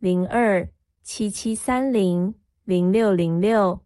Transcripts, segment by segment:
零二七七三零零六零六。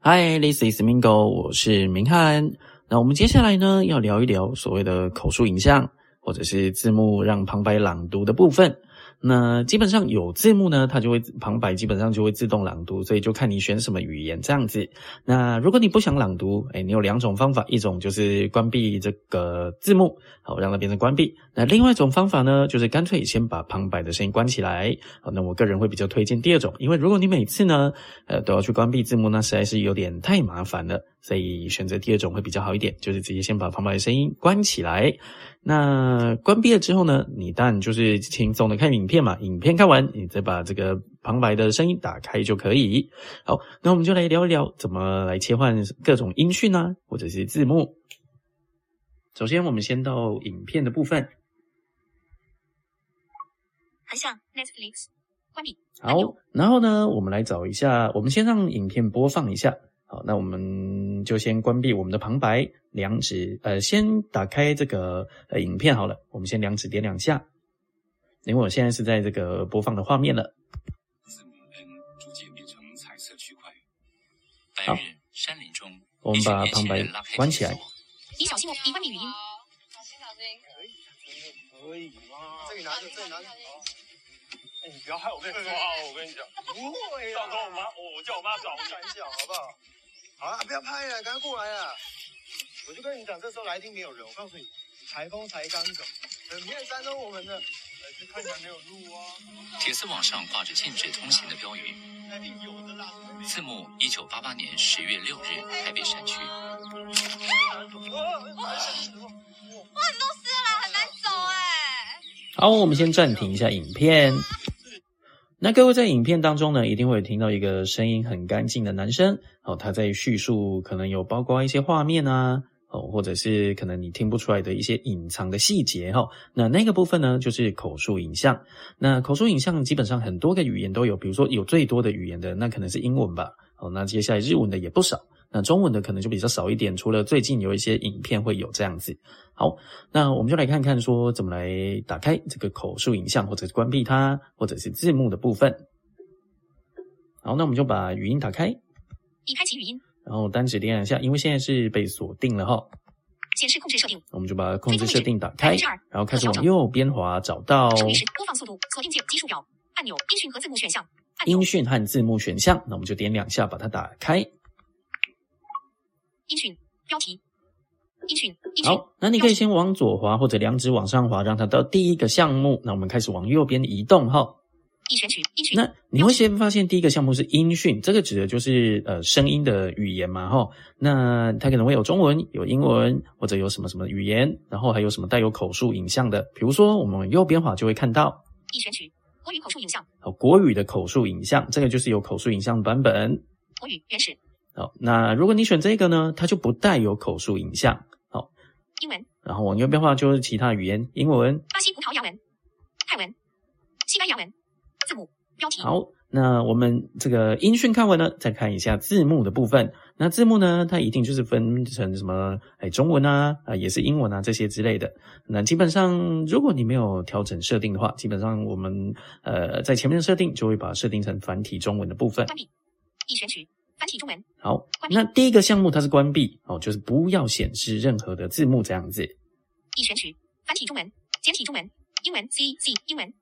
Hi，this is Mingo，我是明翰。那我们接下来呢，要聊一聊所谓的口述影像或者是字幕让旁白朗读的部分。那基本上有字幕呢，它就会旁白基本上就会自动朗读，所以就看你选什么语言这样子。那如果你不想朗读，哎，你有两种方法，一种就是关闭这个字幕，好让它变成关闭。那另外一种方法呢，就是干脆先把旁白的声音关起来。好，那我个人会比较推荐第二种，因为如果你每次呢，呃，都要去关闭字幕，那实在是有点太麻烦了。所以选择第二种会比较好一点，就是直接先把旁白的声音关起来。那关闭了之后呢，你当然就是轻松的看影片嘛。影片看完，你再把这个旁白的声音打开就可以。好，那我们就来聊一聊怎么来切换各种音讯啊，或者是字幕。首先，我们先到影片的部分。很像 Netflix 关闭。好，然后呢，我们来找一下，我们先让影片播放一下。好，那我们就先关闭我们的旁白，两指呃，先打开这个呃影片好了。我们先两指点两下，因为我现在是在这个播放的画面了。字母 N 逐渐变成彩色区块。好白日山林中，我们把旁白关起来。你小心哦，已关闭语音。小心小心。可以可以吗？这里拿着，这里拿着。哎，你不要害我被抓啊！我跟你讲，不会啊。到时候我妈，我我叫我妈找我敢讲，好不好？好了，不要拍了，赶快过来啊！我就跟你讲，这时候来一定没有人。我告诉你，台风才刚走，整片山都我们的，铁丝网上挂着禁止通行的标语。字幕：一九八八年十月六日，台北山区。哇，你都湿了，很难走哎。好，我们先暂停一下影片。那各位在影片当中呢，一定会听到一个声音很干净的男生，哦，他在叙述，可能有包括一些画面啊，哦，或者是可能你听不出来的一些隐藏的细节哈。那那个部分呢，就是口述影像。那口述影像基本上很多个语言都有，比如说有最多的语言的，那可能是英文吧。哦，那接下来日文的也不少。那中文的可能就比较少一点，除了最近有一些影片会有这样子。好，那我们就来看看说怎么来打开这个口述影像，或者是关闭它，或者是字幕的部分。好，那我们就把语音打开，已开启语音，然后单指点两下，因为现在是被锁定了哈。显示控制设定，我们就把控制设定打开，然后开始往右边滑，找到播放速度锁定键基数表按钮音讯和字幕选项音讯和字幕选项，那我们就点两下把它打开。音讯标题音讯音讯好，那你可以先往左滑，或者两指往上滑，让它到第一个项目。那我们开始往右边移动哈。已选取音讯那你会先发现第一个项目是音讯，这个指的就是呃声音的语言嘛哈。那它可能会有中文、有英文，或者有什么什么语言，然后还有什么带有口述影像的，比如说我们右边滑就会看到已选取国语口述影像好国语的口述影像，这个就是有口述影像版本。国语原始好，那如果你选这个呢，它就不带有口述影像。好，英文然后往右边画就是其他语言，英文。巴西葡萄牙文泰文西班牙文字幕标题好，那我们这个音讯看完了，再看一下字幕的部分。那字幕呢，它一定就是分成什么，哎，中文啊，啊，也是英文啊，这些之类的。那基本上，如果你没有调整设定的话，基本上我们呃在前面的设定就会把它设定成繁体中文的部分。关闭已选取繁体中文好，那第一个项目它是关闭哦，就是不要显示任何的字幕这样子。已选取繁体中文简体中文英文 C C 英文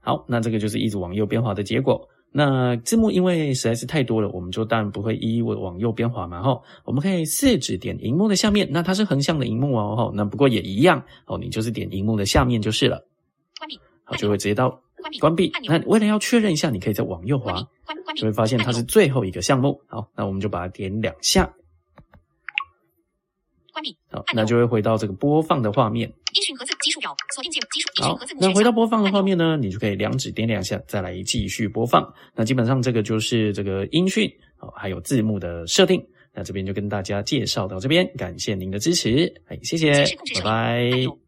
好，那这个就是一直往右边滑的结果。那字幕因为实在是太多了，我们就当然不会一一往右边滑嘛哈。我们可以四指点荧幕的下面，那它是横向的荧幕哦哈。那不过也一样哦，你就是点荧幕的下面就是了。关闭好，就会直接到关闭那为了要确认一下，你可以再往右滑就会发现它是最后一个项目。好，那我们就把它点两下，关闭好，那就会回到这个播放的画面。锁定键，基础，好，那回到播放的画面呢，你就可以两指点两下，再来继续播放。那基本上这个就是这个音讯哦，还有字幕的设定。那这边就跟大家介绍到这边，感谢您的支持，哎，谢谢，拜拜。